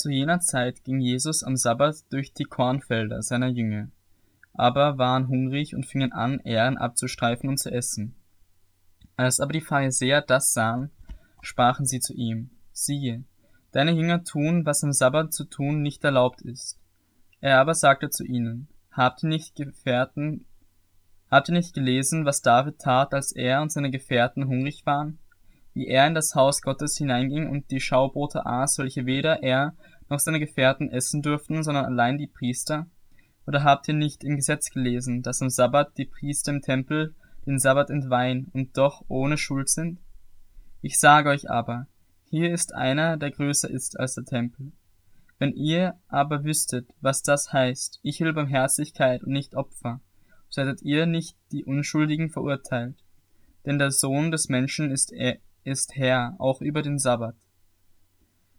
Zu jener Zeit ging Jesus am Sabbat durch die Kornfelder seiner Jünger, aber waren hungrig und fingen an, Ähren abzustreifen und zu essen. Als aber die Pharisäer das sahen, sprachen sie zu ihm, siehe, deine Jünger tun, was am Sabbat zu tun nicht erlaubt ist. Er aber sagte zu ihnen, habt ihr nicht Gefährten, habt ihr nicht gelesen, was David tat, als er und seine Gefährten hungrig waren? Wie er in das Haus Gottes hineinging und die Schaubrote aß, welche weder er noch seine Gefährten essen durften, sondern allein die Priester? Oder habt ihr nicht im Gesetz gelesen, dass am Sabbat die Priester im Tempel den Sabbat entweihen und doch ohne Schuld sind? Ich sage euch aber, hier ist einer, der größer ist als der Tempel. Wenn ihr aber wüsstet, was das heißt, ich will Barmherzigkeit und nicht Opfer, so hättet ihr nicht die Unschuldigen verurteilt. Denn der Sohn des Menschen ist, ist Herr, auch über den Sabbat.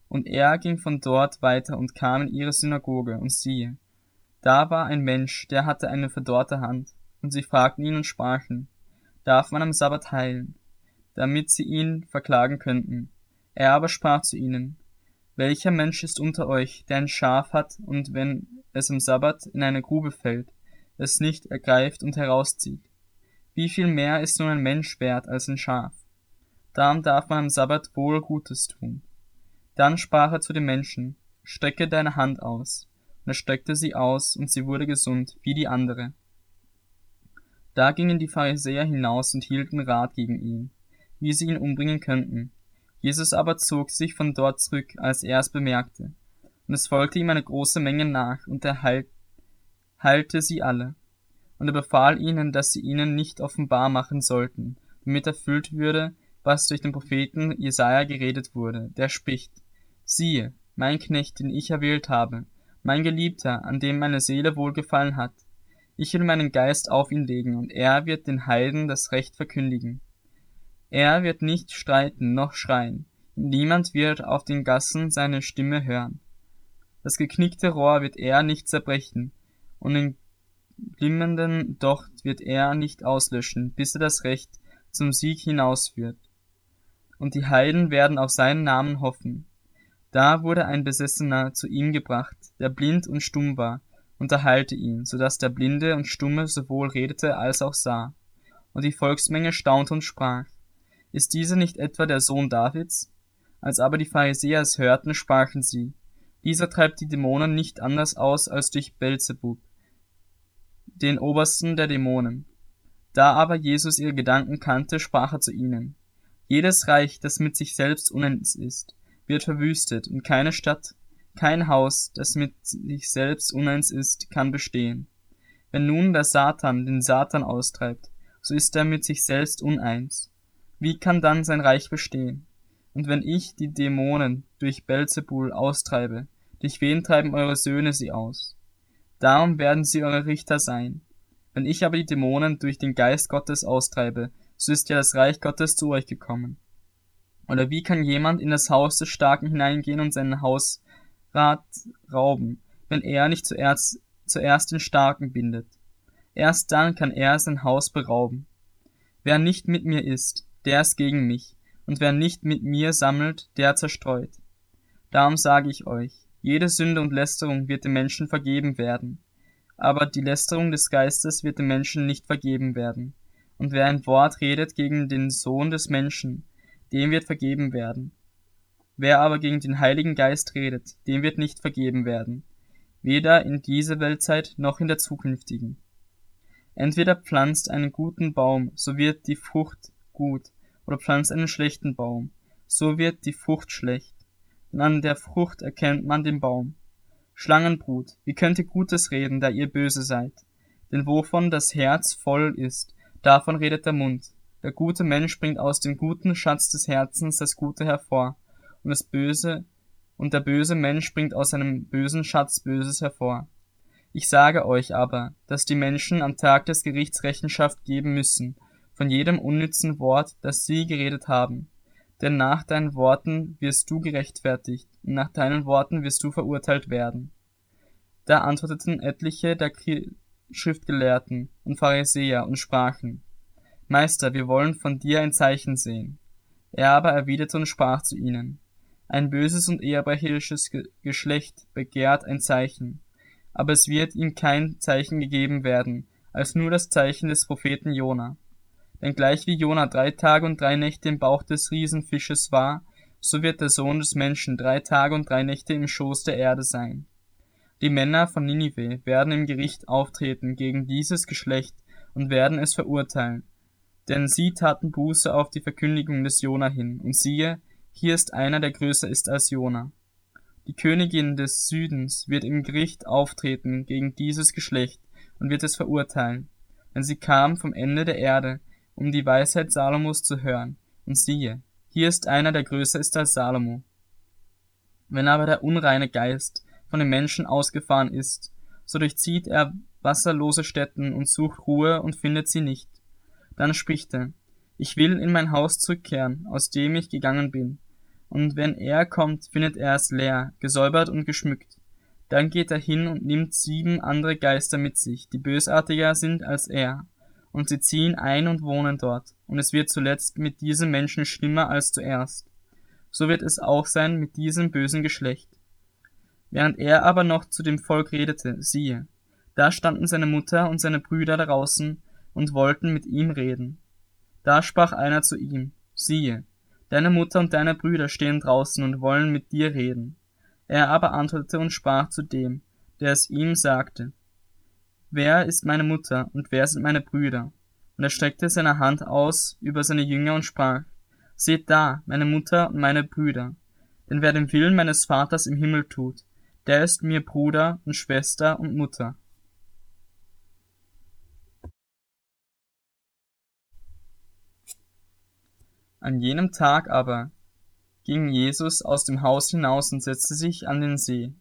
Und er ging von dort weiter und kam in ihre Synagoge, und siehe, da war ein Mensch, der hatte eine verdorrte Hand, und sie fragten ihn und sprachen, darf man am Sabbat heilen, damit sie ihn verklagen könnten. Er aber sprach zu ihnen, welcher Mensch ist unter euch, der ein Schaf hat, und wenn es am Sabbat in eine Grube fällt, es nicht ergreift und herauszieht? Wie viel mehr ist nun ein Mensch wert als ein Schaf? Darum darf man am Sabbat wohl Gutes tun. Dann sprach er zu den Menschen, strecke deine Hand aus. Und er streckte sie aus, und sie wurde gesund, wie die andere. Da gingen die Pharisäer hinaus und hielten Rat gegen ihn, wie sie ihn umbringen könnten. Jesus aber zog sich von dort zurück, als er es bemerkte. Und es folgte ihm eine große Menge nach, und er heil heilte sie alle. Und er befahl ihnen, dass sie ihnen nicht offenbar machen sollten, damit erfüllt würde, was durch den Propheten Jesaja geredet wurde, der spricht, siehe, mein Knecht, den ich erwählt habe, mein Geliebter, an dem meine Seele wohlgefallen hat. Ich will meinen Geist auf ihn legen, und er wird den Heiden das Recht verkündigen. Er wird nicht streiten noch schreien, niemand wird auf den Gassen seine Stimme hören. Das geknickte Rohr wird er nicht zerbrechen, und den glimmenden Docht wird er nicht auslöschen, bis er das Recht zum Sieg hinausführt. Und die Heiden werden auf seinen Namen hoffen. Da wurde ein Besessener zu ihm gebracht, der blind und stumm war, und erheilte ihn, so dass der Blinde und Stumme sowohl redete als auch sah. Und die Volksmenge staunte und sprach, ist dieser nicht etwa der Sohn Davids? Als aber die Pharisäer es hörten, sprachen sie, dieser treibt die Dämonen nicht anders aus als durch Belzebub, den Obersten der Dämonen. Da aber Jesus ihre Gedanken kannte, sprach er zu ihnen, jedes Reich, das mit sich selbst uneins ist, wird verwüstet, und keine Stadt, kein Haus, das mit sich selbst uneins ist, kann bestehen. Wenn nun der Satan den Satan austreibt, so ist er mit sich selbst uneins wie kann dann sein Reich bestehen? Und wenn ich die Dämonen durch Belzebul austreibe, durch wen treiben eure Söhne sie aus? Darum werden sie eure Richter sein. Wenn ich aber die Dämonen durch den Geist Gottes austreibe, so ist ja das Reich Gottes zu euch gekommen. Oder wie kann jemand in das Haus des Starken hineingehen und seinen Hausrat rauben, wenn er nicht zuerst, zuerst den Starken bindet? Erst dann kann er sein Haus berauben. Wer nicht mit mir ist, der ist gegen mich, und wer nicht mit mir sammelt, der zerstreut. Darum sage ich euch, jede Sünde und Lästerung wird dem Menschen vergeben werden, aber die Lästerung des Geistes wird dem Menschen nicht vergeben werden. Und wer ein Wort redet gegen den Sohn des Menschen, dem wird vergeben werden. Wer aber gegen den Heiligen Geist redet, dem wird nicht vergeben werden, weder in dieser Weltzeit noch in der zukünftigen. Entweder pflanzt einen guten Baum, so wird die Frucht gut, oder pflanzt einen schlechten Baum, so wird die Frucht schlecht. Denn an der Frucht erkennt man den Baum. Schlangenbrut, wie könnt ihr Gutes reden, da ihr böse seid? Denn wovon das Herz voll ist, davon redet der Mund. Der gute Mensch bringt aus dem guten Schatz des Herzens das Gute hervor, und das Böse, und der böse Mensch bringt aus seinem bösen Schatz Böses hervor. Ich sage euch aber, dass die Menschen am Tag des Gerichts Rechenschaft geben müssen, von jedem unnützen Wort, das sie geredet haben. Denn nach deinen Worten wirst du gerechtfertigt, und nach deinen Worten wirst du verurteilt werden. Da antworteten etliche der Schriftgelehrten und Pharisäer und sprachen, Meister, wir wollen von dir ein Zeichen sehen. Er aber erwiderte und sprach zu ihnen, Ein böses und ehebrecherisches Geschlecht begehrt ein Zeichen, aber es wird ihm kein Zeichen gegeben werden, als nur das Zeichen des Propheten Jona. Denn gleich wie Jona drei Tage und drei Nächte im Bauch des Riesenfisches war, so wird der Sohn des Menschen drei Tage und drei Nächte im Schoß der Erde sein. Die Männer von Ninive werden im Gericht auftreten gegen dieses Geschlecht und werden es verurteilen, denn sie taten Buße auf die Verkündigung des Jona hin, und siehe, hier ist einer, der größer ist als Jona. Die Königin des Südens wird im Gericht auftreten gegen dieses Geschlecht und wird es verurteilen, denn sie kam vom Ende der Erde, um die Weisheit Salomos zu hören, und siehe, hier ist einer, der größer ist als Salomo. Wenn aber der unreine Geist von den Menschen ausgefahren ist, so durchzieht er wasserlose Städten und sucht Ruhe und findet sie nicht. Dann spricht er, ich will in mein Haus zurückkehren, aus dem ich gegangen bin. Und wenn er kommt, findet er es leer, gesäubert und geschmückt. Dann geht er hin und nimmt sieben andere Geister mit sich, die bösartiger sind als er, und sie ziehen ein und wohnen dort, und es wird zuletzt mit diesem Menschen schlimmer als zuerst. So wird es auch sein mit diesem bösen Geschlecht. Während er aber noch zu dem Volk redete, siehe, da standen seine Mutter und seine Brüder draußen und wollten mit ihm reden. Da sprach einer zu ihm, siehe, deine Mutter und deine Brüder stehen draußen und wollen mit dir reden. Er aber antwortete und sprach zu dem, der es ihm sagte, Wer ist meine Mutter und wer sind meine Brüder? Und er streckte seine Hand aus über seine Jünger und sprach, Seht da, meine Mutter und meine Brüder. Denn wer den Willen meines Vaters im Himmel tut, der ist mir Bruder und Schwester und Mutter. An jenem Tag aber ging Jesus aus dem Haus hinaus und setzte sich an den See.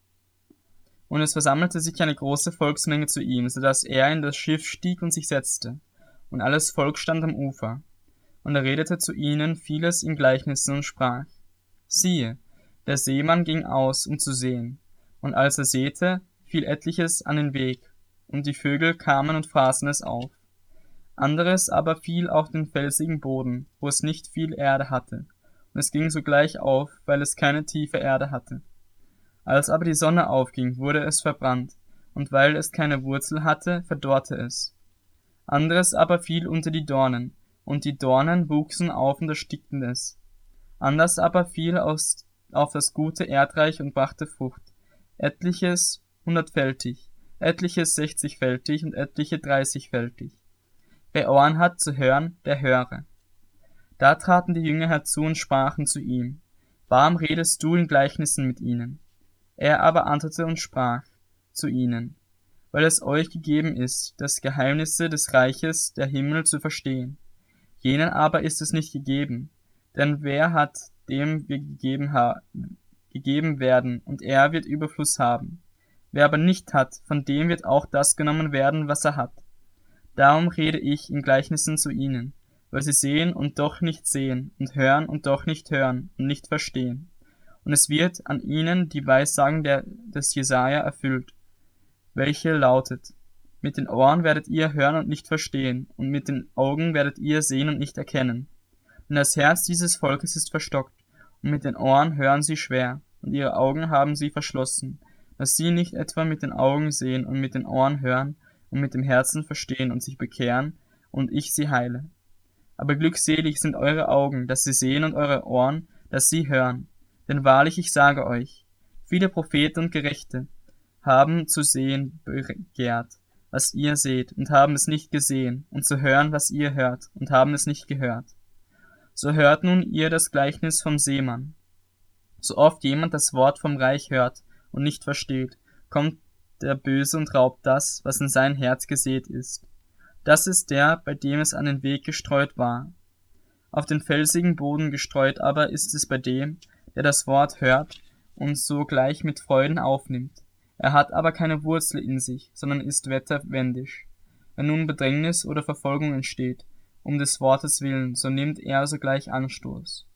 Und es versammelte sich eine große Volksmenge zu ihm, so dass er in das Schiff stieg und sich setzte, und alles Volk stand am Ufer. Und er redete zu ihnen vieles in Gleichnissen und sprach, siehe, der Seemann ging aus, um zu sehen, und als er säte, fiel etliches an den Weg, und die Vögel kamen und fraßen es auf anderes aber fiel auf den felsigen Boden, wo es nicht viel Erde hatte, und es ging sogleich auf, weil es keine tiefe Erde hatte. Als aber die Sonne aufging, wurde es verbrannt, und weil es keine Wurzel hatte, verdorrte es. Anderes aber fiel unter die Dornen, und die Dornen wuchsen auf und erstickten es. Anders aber fiel aus, auf das gute Erdreich und brachte Frucht, etliches hundertfältig, etliches sechzigfältig und etliche dreißigfältig. Wer Ohren hat zu hören, der höre. Da traten die Jünger herzu und sprachen zu ihm, Warum redest du in Gleichnissen mit ihnen? Er aber antwortete und sprach zu ihnen, weil es euch gegeben ist, das Geheimnisse des Reiches der Himmel zu verstehen. Jenen aber ist es nicht gegeben, denn wer hat, dem wir gegeben, ha gegeben werden, und er wird Überfluss haben. Wer aber nicht hat, von dem wird auch das genommen werden, was er hat. Darum rede ich in Gleichnissen zu ihnen, weil sie sehen und doch nicht sehen und hören und doch nicht hören und nicht verstehen. Und es wird an ihnen die Weissagen der, des Jesaja erfüllt, welche lautet, mit den Ohren werdet ihr hören und nicht verstehen, und mit den Augen werdet ihr sehen und nicht erkennen. Denn das Herz dieses Volkes ist verstockt, mit den Ohren hören sie schwer, und ihre Augen haben sie verschlossen, dass sie nicht etwa mit den Augen sehen und mit den Ohren hören und mit dem Herzen verstehen und sich bekehren, und ich sie heile. Aber glückselig sind eure Augen, dass sie sehen, und eure Ohren, dass sie hören. Denn wahrlich ich sage euch, viele Propheten und Gerechte haben zu sehen begehrt, was ihr seht, und haben es nicht gesehen, und zu hören, was ihr hört, und haben es nicht gehört. So hört nun ihr das Gleichnis vom Seemann. So oft jemand das Wort vom Reich hört und nicht versteht, kommt der Böse und raubt das, was in sein Herz gesät ist. Das ist der, bei dem es an den Weg gestreut war. Auf den felsigen Boden gestreut aber ist es bei dem, der das Wort hört und sogleich mit Freuden aufnimmt. Er hat aber keine Wurzel in sich, sondern ist wetterwendisch. Wenn nun Bedrängnis oder Verfolgung entsteht, um des Wortes willen, so nimmt er sogleich Anstoß.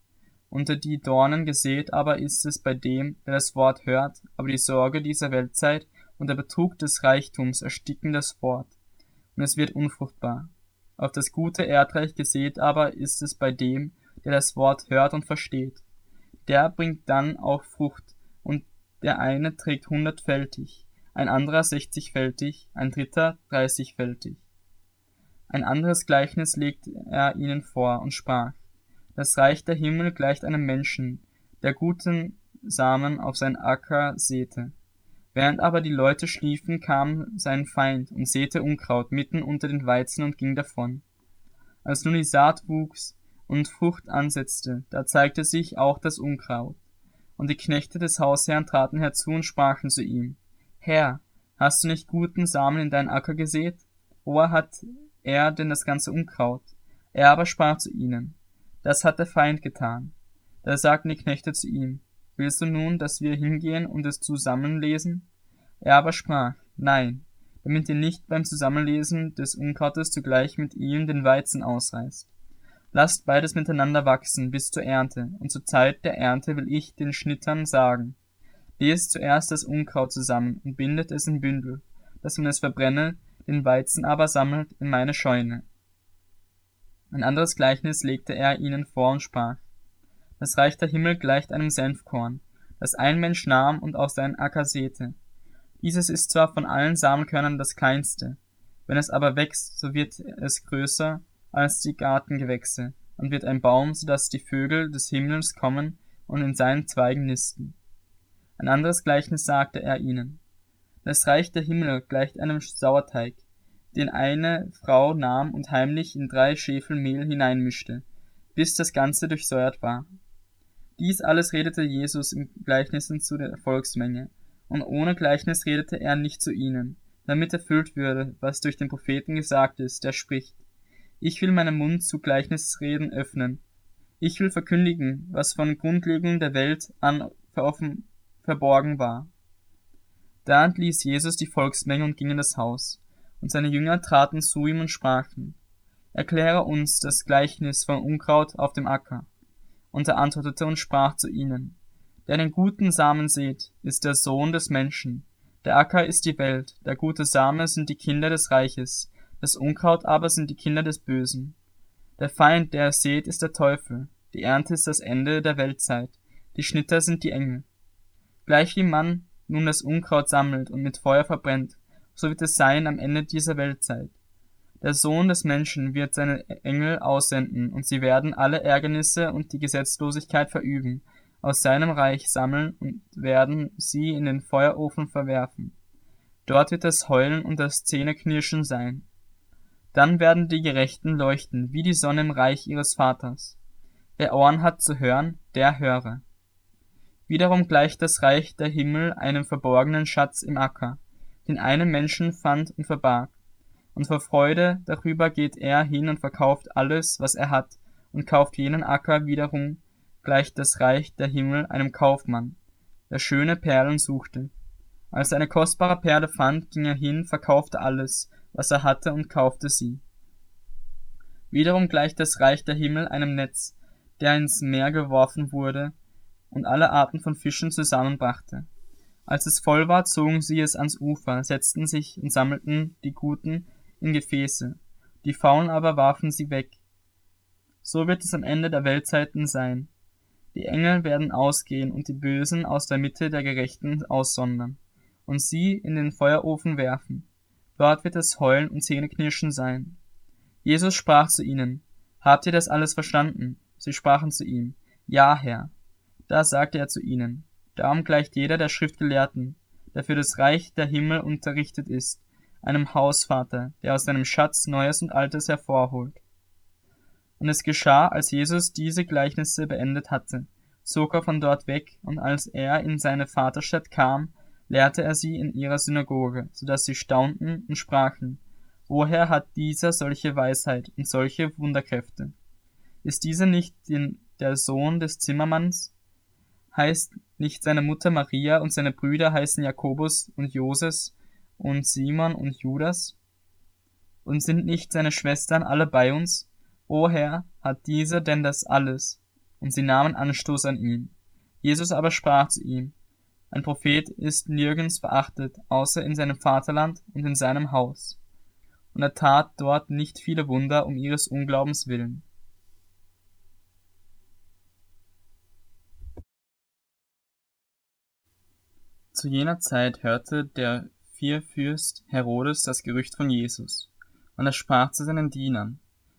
Unter die Dornen gesät aber ist es bei dem, der das Wort hört, aber die Sorge dieser Weltzeit und der Betrug des Reichtums ersticken das Wort, und es wird unfruchtbar. Auf das gute Erdreich gesät aber ist es bei dem, der das Wort hört und versteht. der bringt dann auch Frucht, und der eine trägt hundertfältig, ein anderer sechzigfältig, ein dritter dreißigfältig. Ein anderes Gleichnis legte er ihnen vor und sprach, das Reich der Himmel gleicht einem Menschen, der guten Samen auf sein Acker säte. Während aber die Leute schliefen, kam sein Feind und säte Unkraut mitten unter den Weizen und ging davon. Als nun die Saat wuchs und Frucht ansetzte, da zeigte sich auch das Unkraut. Und die Knechte des Hausherrn traten herzu und sprachen zu ihm, Herr, hast du nicht guten Samen in deinen Acker gesät? Woher hat er denn das ganze Unkraut? Er aber sprach zu ihnen, das hat der Feind getan. Da sagten die Knechte zu ihm, Willst du nun, dass wir hingehen und es zusammenlesen? Er aber sprach, Nein, damit ihr nicht beim Zusammenlesen des Unkrautes zugleich mit ihm den Weizen ausreißt. Lasst beides miteinander wachsen bis zur Ernte, und zur Zeit der Ernte will ich den Schnittern sagen, lest zuerst das Unkraut zusammen und bindet es in Bündel, dass man es verbrenne, den Weizen aber sammelt in meine Scheune. Ein anderes Gleichnis legte er ihnen vor und sprach, das Reich der Himmel gleicht einem Senfkorn, das ein Mensch nahm und aus seinen Acker säte. Dieses ist zwar von allen Samenkörnern das kleinste, wenn es aber wächst, so wird es größer als die Gartengewächse und wird ein Baum, so dass die Vögel des Himmels kommen und in seinen Zweigen nisten. Ein anderes Gleichnis sagte er ihnen. Das Reich der Himmel gleicht einem Sauerteig, den eine Frau nahm und heimlich in drei Schäfel Mehl hineinmischte, bis das Ganze durchsäuert war. Dies alles redete Jesus in Gleichnissen zu der Volksmenge, und ohne Gleichnis redete er nicht zu ihnen, damit erfüllt würde, was durch den Propheten gesagt ist, der spricht, ich will meinen Mund zu Gleichnisreden öffnen. Ich will verkündigen, was von Grundlegung der Welt an verborgen war. Da entließ Jesus die Volksmenge und ging in das Haus, und seine Jünger traten zu ihm und sprachen, Erkläre uns das Gleichnis von Unkraut auf dem Acker. Und er antwortete und sprach zu ihnen, Der den guten Samen seht, ist der Sohn des Menschen. Der Acker ist die Welt, der gute Same sind die Kinder des Reiches, das Unkraut aber sind die Kinder des Bösen. Der Feind, der es seht, ist der Teufel, die Ernte ist das Ende der Weltzeit, die Schnitter sind die Engel. Gleich wie man nun das Unkraut sammelt und mit Feuer verbrennt, so wird es sein am Ende dieser Weltzeit. Der Sohn des Menschen wird seine Engel aussenden, und sie werden alle Ärgernisse und die Gesetzlosigkeit verüben, aus seinem Reich sammeln und werden sie in den Feuerofen verwerfen. Dort wird das Heulen und das Zähneknirschen sein. Dann werden die Gerechten leuchten, wie die Sonne im Reich ihres Vaters. Wer Ohren hat zu hören, der höre. Wiederum gleicht das Reich der Himmel einem verborgenen Schatz im Acker, den einen Menschen fand und verbarg und vor Freude darüber geht er hin und verkauft alles, was er hat, und kauft jenen Acker wiederum gleich das Reich der Himmel einem Kaufmann, der schöne Perlen suchte. Als er eine kostbare Perle fand, ging er hin, verkaufte alles, was er hatte, und kaufte sie. Wiederum gleicht das Reich der Himmel einem Netz, der ins Meer geworfen wurde und alle Arten von Fischen zusammenbrachte. Als es voll war, zogen sie es ans Ufer, setzten sich und sammelten die guten in Gefäße, die faulen aber warfen sie weg. So wird es am Ende der Weltzeiten sein. Die Engel werden ausgehen und die Bösen aus der Mitte der Gerechten aussondern und sie in den Feuerofen werfen. Dort wird es Heulen und Zähneknirschen sein. Jesus sprach zu ihnen, Habt ihr das alles verstanden? Sie sprachen zu ihm, Ja, Herr. Da sagte er zu ihnen, Darum gleicht jeder der Schriftgelehrten, der für das Reich der Himmel unterrichtet ist, einem Hausvater, der aus seinem Schatz Neues und Altes hervorholt. Und es geschah, als Jesus diese Gleichnisse beendet hatte, zog er von dort weg, und als er in seine Vaterstadt kam, lehrte er sie in ihrer Synagoge, so dass sie staunten und sprachen, woher hat dieser solche Weisheit und solche Wunderkräfte? Ist dieser nicht den, der Sohn des Zimmermanns? Heißt nicht seine Mutter Maria und seine Brüder heißen Jakobus und Joses und Simon und Judas? Und sind nicht seine Schwestern alle bei uns? O Herr, hat dieser denn das alles? Und sie nahmen Anstoß an ihn. Jesus aber sprach zu ihm, ein Prophet ist nirgends beachtet, außer in seinem Vaterland und in seinem Haus. Und er tat dort nicht viele Wunder um ihres Unglaubens willen. Zu jener Zeit hörte der Vierfürst Herodes das Gerücht von Jesus, und er sprach zu seinen Dienern,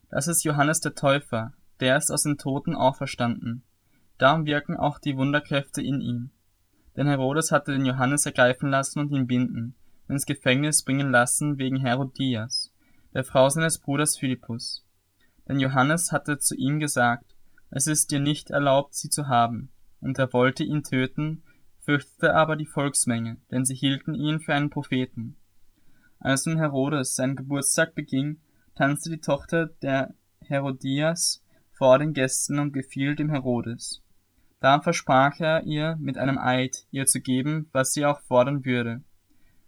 das ist Johannes der Täufer, der ist aus den Toten auferstanden. Darum wirken auch die Wunderkräfte in ihm. Denn Herodes hatte den Johannes ergreifen lassen und ihn binden, und ins Gefängnis bringen lassen wegen Herodias, der Frau seines Bruders Philippus. Denn Johannes hatte zu ihm gesagt, es ist dir nicht erlaubt, sie zu haben, und er wollte ihn töten, fürchtete aber die Volksmenge, denn sie hielten ihn für einen Propheten. Als nun Herodes seinen Geburtstag beging, tanzte die Tochter der Herodias vor den Gästen und gefiel dem Herodes. Da versprach er ihr mit einem Eid, ihr zu geben, was sie auch fordern würde.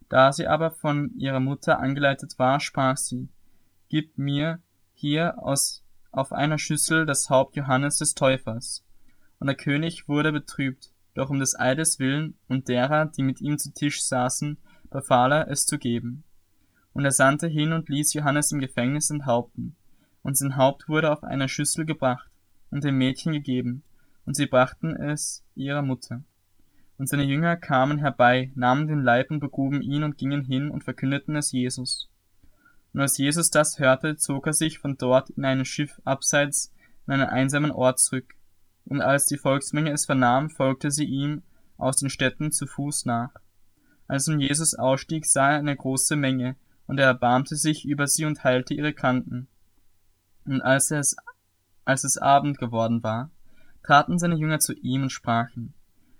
Da sie aber von ihrer Mutter angeleitet war, sprach sie, Gib mir hier aus, auf einer Schüssel das Haupt Johannes des Täufers. Und der König wurde betrübt, doch um des Eides willen und derer, die mit ihm zu Tisch saßen, befahl er, es zu geben. Und er sandte hin und ließ Johannes im Gefängnis enthaupten. Und sein Haupt wurde auf einer Schüssel gebracht und dem Mädchen gegeben, und sie brachten es ihrer Mutter. Und seine Jünger kamen herbei, nahmen den Leib und begruben ihn und gingen hin und verkündeten es Jesus. Und als Jesus das hörte, zog er sich von dort in ein Schiff abseits in einen einsamen Ort zurück. Und als die Volksmenge es vernahm, folgte sie ihm aus den Städten zu Fuß nach. Als nun Jesus ausstieg, sah er eine große Menge, und er erbarmte sich über sie und heilte ihre Kranken. Und als es, als es Abend geworden war, traten seine Jünger zu ihm und sprachen,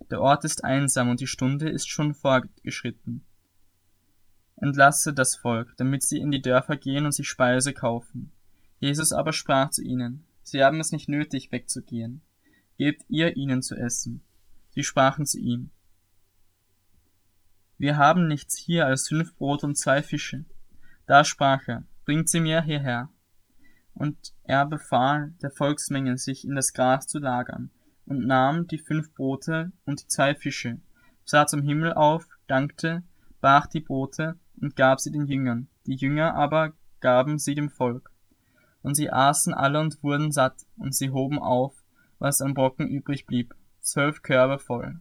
der Ort ist einsam und die Stunde ist schon vorgeschritten. Entlasse das Volk, damit sie in die Dörfer gehen und sich Speise kaufen. Jesus aber sprach zu ihnen, sie haben es nicht nötig, wegzugehen. Gebt ihr ihnen zu essen. Sie sprachen zu ihm, wir haben nichts hier als fünf Brot und zwei Fische. Da sprach er, bringt sie mir hierher. Und er befahl der Volksmenge, sich in das Gras zu lagern, und nahm die fünf Brote und die zwei Fische, sah zum Himmel auf, dankte, brach die Brote und gab sie den Jüngern, die Jünger aber gaben sie dem Volk. Und sie aßen alle und wurden satt, und sie hoben auf, was an Brocken übrig blieb, zwölf Körbe voll.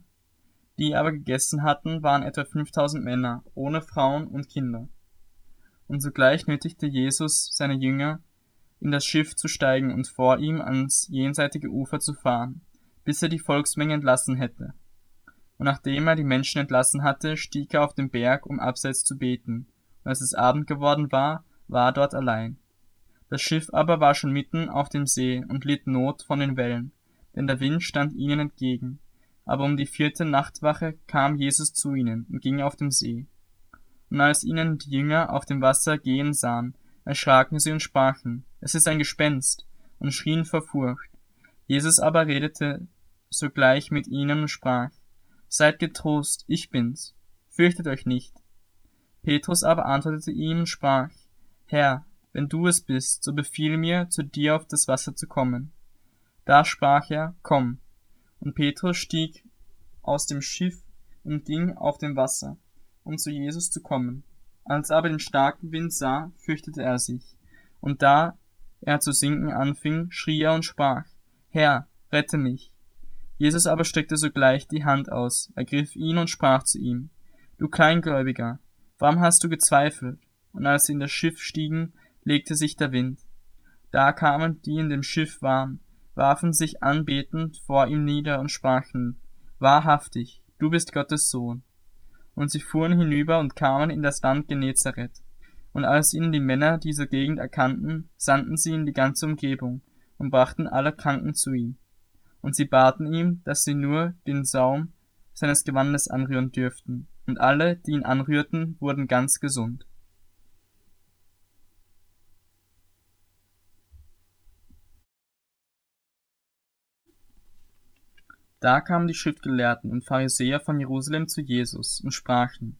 Die aber gegessen hatten, waren etwa fünftausend Männer, ohne Frauen und Kinder. Und sogleich nötigte Jesus seine Jünger, in das Schiff zu steigen und vor ihm ans jenseitige Ufer zu fahren, bis er die Volksmenge entlassen hätte. Und nachdem er die Menschen entlassen hatte, stieg er auf den Berg, um abseits zu beten. Und als es Abend geworden war, war er dort allein. Das Schiff aber war schon mitten auf dem See und litt Not von den Wellen, denn der Wind stand ihnen entgegen. Aber um die vierte Nachtwache kam Jesus zu ihnen und ging auf dem See. Und als ihnen die Jünger auf dem Wasser gehen sahen, erschraken sie und sprachen, es ist ein Gespenst, und schrien vor Furcht. Jesus aber redete sogleich mit ihnen und sprach, Seid getrost, ich bin's, fürchtet euch nicht. Petrus aber antwortete ihm und sprach, Herr, wenn du es bist, so befiehl mir, zu dir auf das Wasser zu kommen. Da sprach er, Komm. Und Petrus stieg aus dem Schiff und ging auf dem Wasser um zu Jesus zu kommen. Als er aber den starken Wind sah, fürchtete er sich. Und da er zu sinken anfing, schrie er und sprach, Herr, rette mich. Jesus aber streckte sogleich die Hand aus, ergriff ihn und sprach zu ihm, Du Kleingläubiger, warum hast du gezweifelt? Und als sie in das Schiff stiegen, legte sich der Wind. Da kamen die in dem Schiff waren, warfen sich anbetend vor ihm nieder und sprachen, Wahrhaftig, du bist Gottes Sohn und sie fuhren hinüber und kamen in das Land Genezareth. Und als ihnen die Männer dieser Gegend erkannten, sandten sie in die ganze Umgebung und brachten alle Kranken zu ihm. Und sie baten ihm, dass sie nur den Saum seines Gewandes anrühren dürften, und alle, die ihn anrührten, wurden ganz gesund. Da kamen die Schriftgelehrten und Pharisäer von Jerusalem zu Jesus und sprachen,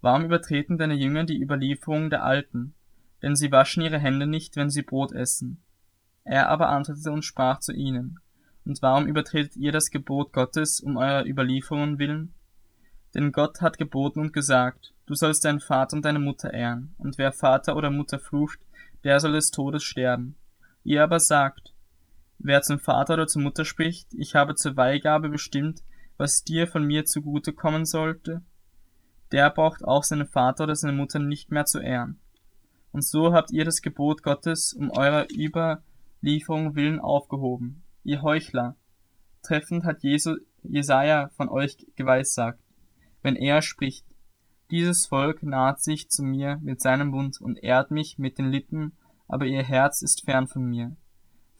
Warum übertreten deine Jünger die Überlieferung der Alten? Denn sie waschen ihre Hände nicht, wenn sie Brot essen. Er aber antwortete und sprach zu ihnen, Und warum übertretet ihr das Gebot Gottes um eurer Überlieferungen willen? Denn Gott hat geboten und gesagt, Du sollst deinen Vater und deine Mutter ehren, und wer Vater oder Mutter flucht, der soll des Todes sterben. Ihr aber sagt, Wer zum Vater oder zur Mutter spricht, ich habe zur Weihgabe bestimmt, was dir von mir zugute kommen sollte, der braucht auch seinen Vater oder seine Mutter nicht mehr zu ehren. Und so habt ihr das Gebot Gottes um eurer Überlieferung willen aufgehoben. Ihr Heuchler! Treffend hat Jesu, Jesaja von euch geweissagt, wenn er spricht, dieses Volk naht sich zu mir mit seinem Mund und ehrt mich mit den Lippen, aber ihr Herz ist fern von mir.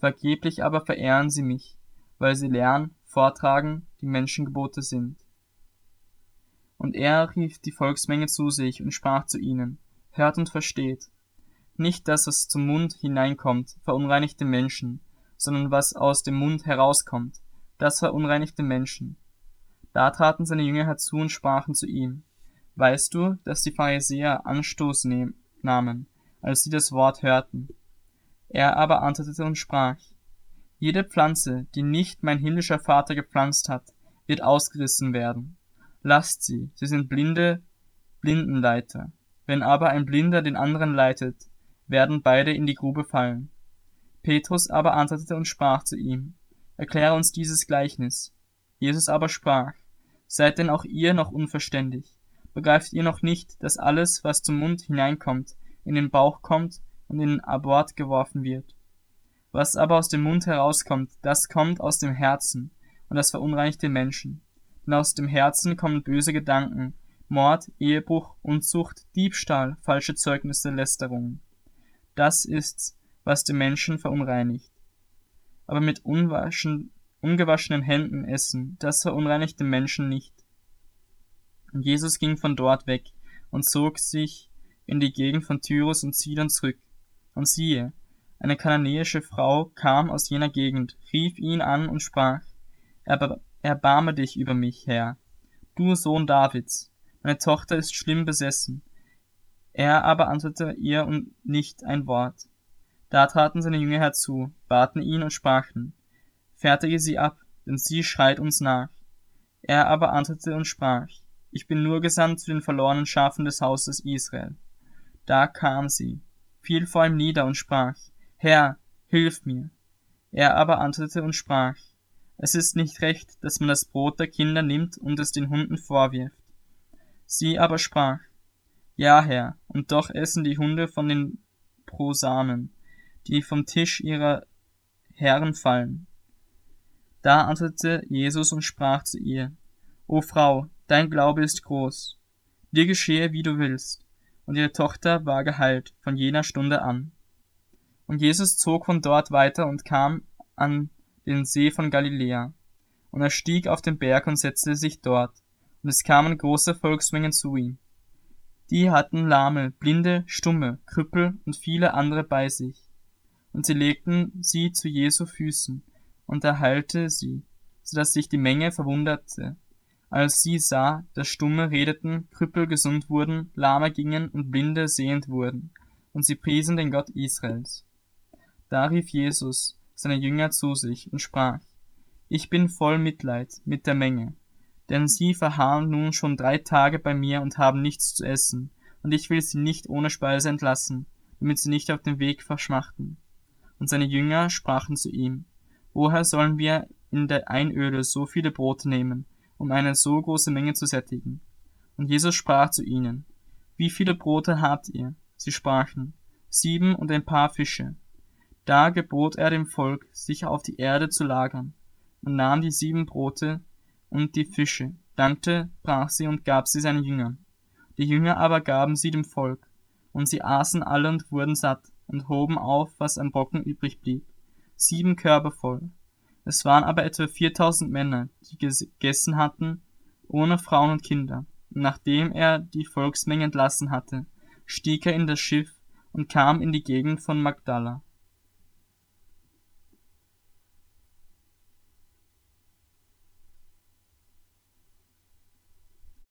Vergeblich aber verehren sie mich, weil sie lernen, vortragen, die Menschengebote sind. Und er rief die Volksmenge zu sich und sprach zu ihnen, Hört und versteht. Nicht das, was zum Mund hineinkommt, verunreinigt den Menschen, sondern was aus dem Mund herauskommt, das verunreinigt den Menschen. Da traten seine Jünger herzu und sprachen zu ihm, Weißt du, dass die Pharisäer Anstoß nahmen, als sie das Wort hörten? Er aber antwortete und sprach, Jede Pflanze, die nicht mein himmlischer Vater gepflanzt hat, wird ausgerissen werden. Lasst sie, sie sind blinde Blindenleiter. Wenn aber ein Blinder den anderen leitet, werden beide in die Grube fallen. Petrus aber antwortete und sprach zu ihm, Erkläre uns dieses Gleichnis. Jesus aber sprach, Seid denn auch ihr noch unverständig? Begreift ihr noch nicht, dass alles, was zum Mund hineinkommt, in den Bauch kommt und in Abort geworfen wird? Was aber aus dem Mund herauskommt, das kommt aus dem Herzen, und das verunreinigt den Menschen. Denn aus dem Herzen kommen böse Gedanken, Mord, Ehebruch, Unzucht, Diebstahl, falsche Zeugnisse, Lästerungen. Das ist's, was den Menschen verunreinigt. Aber mit ungewaschenen Händen essen, das verunreinigt den Menschen nicht. Und Jesus ging von dort weg und zog sich in die Gegend von Tyrus und Sidon zurück. Und siehe, eine kananäische Frau kam aus jener Gegend, rief ihn an und sprach, Erbarme dich über mich, Herr, du Sohn Davids, meine Tochter ist schlimm besessen. Er aber antwortete ihr und nicht ein Wort. Da traten seine Jünger herzu, baten ihn und sprachen, Fertige sie ab, denn sie schreit uns nach. Er aber antwortete und sprach, ich bin nur gesandt zu den verlorenen Schafen des Hauses Israel. Da kam sie, fiel vor ihm nieder und sprach, Herr, hilf mir. Er aber antwortete und sprach, es ist nicht recht, dass man das Brot der Kinder nimmt und es den Hunden vorwirft. Sie aber sprach, Ja, Herr, und doch essen die Hunde von den Prosamen, die vom Tisch ihrer Herren fallen. Da antwortete Jesus und sprach zu ihr, O Frau, dein Glaube ist groß. Dir geschehe, wie du willst. Und ihre Tochter war geheilt von jener Stunde an. Und Jesus zog von dort weiter und kam an den See von Galiläa. Und er stieg auf den Berg und setzte sich dort. Und es kamen große Volksmengen zu ihm. Die hatten Lahme, Blinde, Stumme, Krüppel und viele andere bei sich. Und sie legten sie zu Jesu Füßen, und er heilte sie, so dass sich die Menge verwunderte als sie sah, dass Stumme redeten, Krüppel gesund wurden, Lahme gingen und Blinde sehend wurden, und sie priesen den Gott Israels. Da rief Jesus seine Jünger zu sich und sprach, Ich bin voll Mitleid mit der Menge, denn sie verharren nun schon drei Tage bei mir und haben nichts zu essen, und ich will sie nicht ohne Speise entlassen, damit sie nicht auf dem Weg verschmachten. Und seine Jünger sprachen zu ihm, Woher sollen wir in der Einöde so viele Brote nehmen, um eine so große Menge zu sättigen. Und Jesus sprach zu ihnen, Wie viele Brote habt ihr? Sie sprachen, Sieben und ein paar Fische. Da gebot er dem Volk, sich auf die Erde zu lagern, und nahm die sieben Brote und die Fische, dankte, brach sie und gab sie seinen Jüngern. Die Jünger aber gaben sie dem Volk, und sie aßen alle und wurden satt, und hoben auf, was am Brocken übrig blieb, sieben Körbe voll. Es waren aber etwa 4000 Männer, die gegessen hatten, ohne Frauen und Kinder. Nachdem er die Volksmenge entlassen hatte, stieg er in das Schiff und kam in die Gegend von Magdala.